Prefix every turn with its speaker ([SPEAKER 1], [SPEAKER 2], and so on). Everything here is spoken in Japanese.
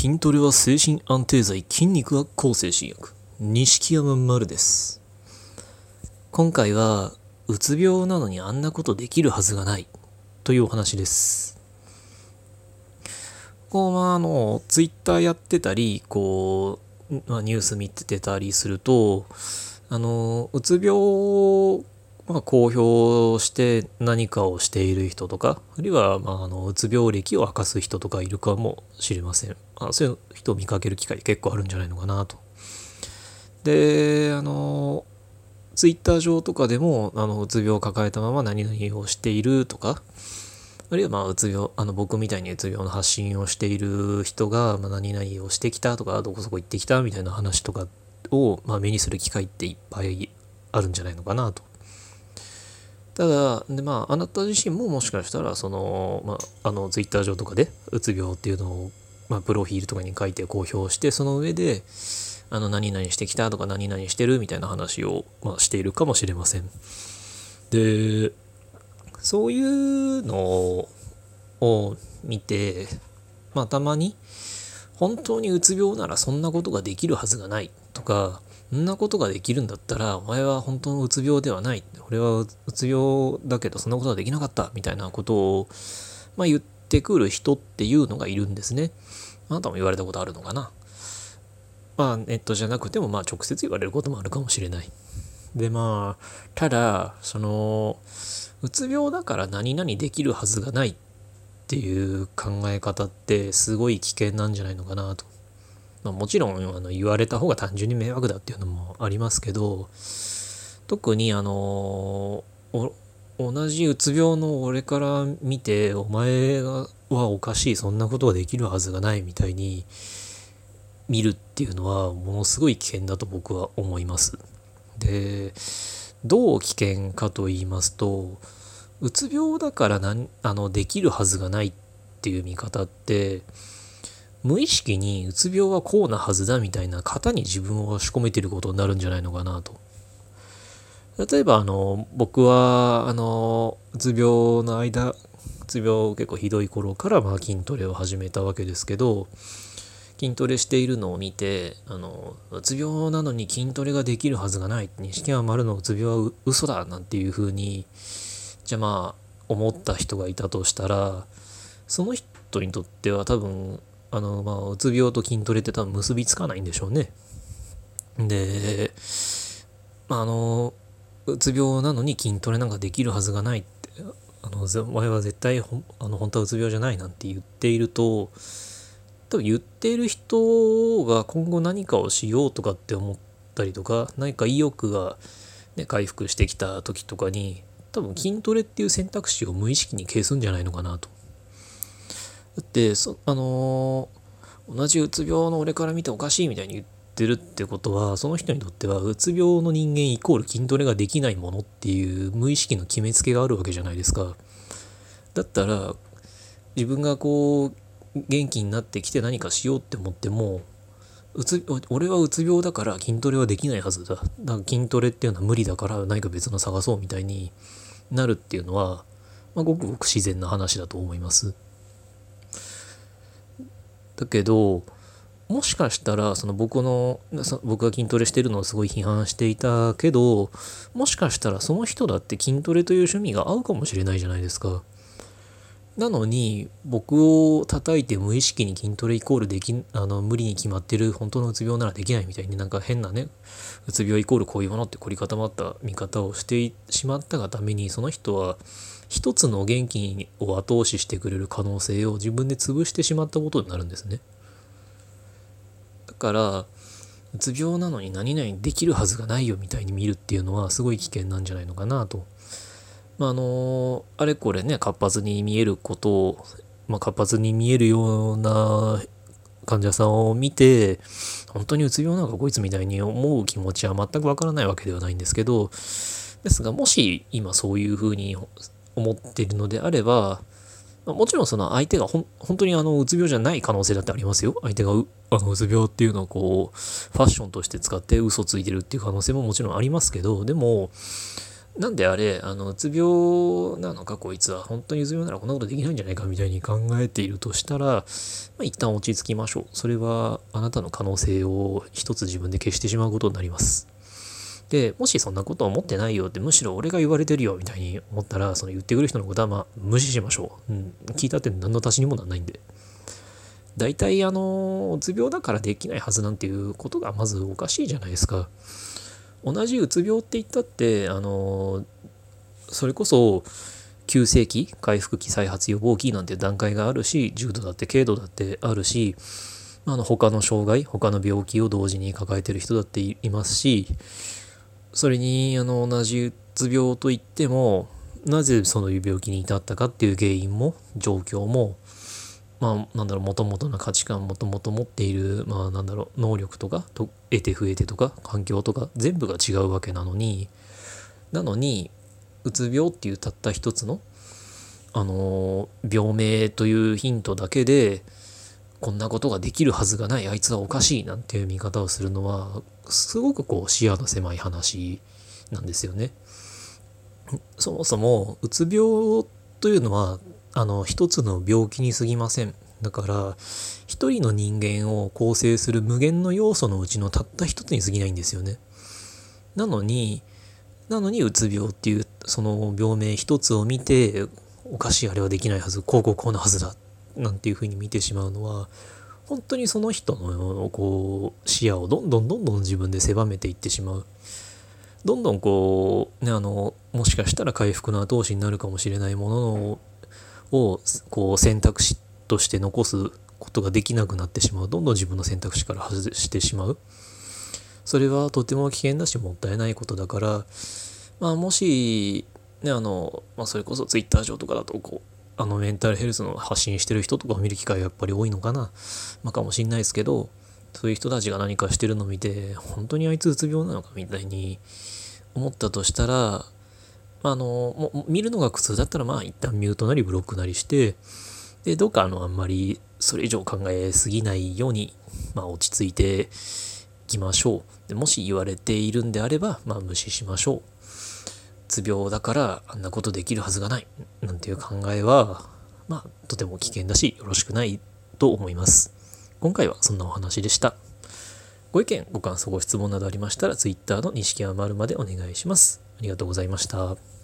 [SPEAKER 1] 筋トレは精神安定剤、筋肉は抗精神薬。錦山丸です。今回は、うつ病なのにあんなことできるはずがない、というお話です。こう、まあ、あの、ツイッターやってたり、こう、まあ、ニュース見てたりすると、あの、うつ病、まあ、公表して何かをしている人とか、あるいは、まあ、あの、うつ病歴を明かす人とかいるかもしれません。あそういう人を見かける機会結構あるんじゃないのかなと。で、あの、ツイッター上とかでも、あの、うつ病を抱えたまま何々をしているとか、あるいは、まあ、うつ病、あの、僕みたいにうつ病の発信をしている人が、まあ、何々をしてきたとか、どこそこ行ってきたみたいな話とかを、まあ、目にする機会っていっぱいあるんじゃないのかなと。ただ、でまあ、あなた自身ももしかしたら、その、まあ、あの、ツイッター上とかで、うつ病っていうのを、まあ、プロフィールとかに書いて公表して、その上で、あの、何々してきたとか、何々してるみたいな話を、まあ、しているかもしれません。で、そういうのを見て、まあ、たまに、本当にうつ病ならそんなことができるはずがないとか、んなことができるんだったら、お前は本当のうつ病ではない。俺はうつ病だけどそんなことはできなかった。みたいなことを、まあ、言ってくる人っていうのがいるんですね。あなたも言われたことあるのかな。まあ、ネットじゃなくても、まあ、直接言われることもあるかもしれない。で、まあ、ただ、その、うつ病だから何々できるはずがないっていう考え方ってすごい危険なんじゃないのかなと。まあ、もちろんあの言われた方が単純に迷惑だっていうのもありますけど特にあの同じうつ病の俺から見てお前はおかしいそんなことができるはずがないみたいに見るっていうのはものすごい危険だと僕は思います。でどう危険かと言いますとうつ病だからなんあのできるはずがないっていう見方って無意識にうつ病はこうなはずだみたいな型に自分を押し込めてることになるんじゃないのかなと。例えばあの僕はあのうつ病の間うつ病結構ひどい頃からまあ筋トレを始めたわけですけど筋トレしているのを見てあのうつ病なのに筋トレができるはずがない錦山丸のうつ病は嘘だなんていうふうにじゃあまあ思った人がいたとしたらその人にとっては多分あの、まあ、うつ病と筋トレって多分結びつかないんでしょうね。で、まあ、あの、うつ病なのに筋トレなんかできるはずがないって、あの、お前は絶対ほあの本当はうつ病じゃないなんて言っていると、多分言っている人が今後何かをしようとかって思ったりとか、何か意欲が、ね、回復してきた時とかに、多分筋トレっていう選択肢を無意識に消すんじゃないのかなと。だってそあのー、同じうつ病の俺から見ておかしいみたいに言ってるってことはその人にとってはうつ病の人間イコール筋トレができないものっていう無意識の決めつけがあるわけじゃないですかだったら自分がこう元気になってきて何かしようって思ってもうつ俺はうつ病だから筋トレはできないはずだだから筋トレっていうのは無理だから何か別の探そうみたいになるっていうのは、まあ、ごくごく自然な話だと思います。だけどもしかしたらその僕の僕が筋トレしてるのをすごい批判していたけどもしかしたらその人だって筋トレという趣味が合うかもしれないじゃないですか。なのに僕を叩いて無意識に筋トレイコールできあの無理に決まってる本当のうつ病ならできないみたいになんか変なねうつ病イコールこういうものって凝り固まった見方をしてしまったがためにその人は一つの元気を後押ししてくれる可能性を自分で潰してしまったことになるんですね。だからうつ病なのに何々できるはずがないよみたいに見るっていうのはすごい危険なんじゃないのかなと。まあ、あのあれこれね活発に見えることを、まあ、活発に見えるような患者さんを見て本当にうつ病なんかこいつみたいに思う気持ちは全くわからないわけではないんですけどですがもし今そういうふうに思っているのであれば、もちろんその相手が本当にあのうつ病じゃない可能性だってありますよ。相手がうあのうつ病っていうのをこうファッションとして使って嘘ついてるっていう可能性ももちろんありますけどでもなんであれ、あの、うつ病なのか、こいつは。本当にうつ病ならこんなことできないんじゃないか、みたいに考えているとしたら、まあ、一旦落ち着きましょう。それは、あなたの可能性を一つ自分で消してしまうことになります。で、もしそんなこと思ってないよって、むしろ俺が言われてるよ、みたいに思ったら、その言ってくる人のことは、まあ、無視しましょう。うん。聞いたって何の足しにもならないんで。大体、あの、うつ病だからできないはずなんていうことがまずおかしいじゃないですか。同じうつ病って言ったってあのそれこそ急性期回復期再発予防期なんて段階があるし重度だって軽度だってあるしあの他の障害他の病気を同時に抱えてる人だっていますしそれにあの同じうつ病といってもなぜその病気に至ったかっていう原因も状況もまあなんだろうもともとの価値観もともと持っているまあなんだろう能力とかと得て増えてとか環境とか全部が違うわけなのになのにうつ病っていうたった一つのあの病名というヒントだけでこんなことができるはずがないあいつはおかしいなんていう見方をするのはすごくこう視野の狭い話なんですよね。そもそもうつ病というのはあの一つの病気に過ぎません。だから一人の人間を構成する無限の要素のうちのたった一つに過ぎないんですよね。なのになのにうつ病っていうその病名一つを見ておかしいあれはできないはずこうこうこうなはずだなんていうふうに見てしまうのは本当にその人のこう視野をどんどんどんどん自分で狭めていってしまう。どんどんこうねあのもしかしたら回復の後押しになるかもしれないものをこう選択肢として残すことができなくなってしまう。どんどん自分の選択肢から外してしまう。それはとても危険だしもったいないことだからまあもしねあの、まあ、それこそ Twitter 上とかだとこうあのメンタルヘルスの発信してる人とかを見る機会がやっぱり多いのかな、まあ、かもしんないですけどそういう人たちが何かしてるのを見て本当にあいつうつ病なのかみたいに思ったとしたらあの、もう見るのが苦痛だったら、まあ一旦ミュートなりブロックなりして、で、どうかあの、あんまりそれ以上考えすぎないように、まあ落ち着いていきましょう。でもし言われているんであれば、まあ無視しましょう。つ病だからあんなことできるはずがない。なんていう考えは、まあとても危険だし、よろしくないと思います。今回はそんなお話でした。ご意見、ご感想、ご質問などありましたら、Twitter の錦山丸までお願いします。ありがとうございました。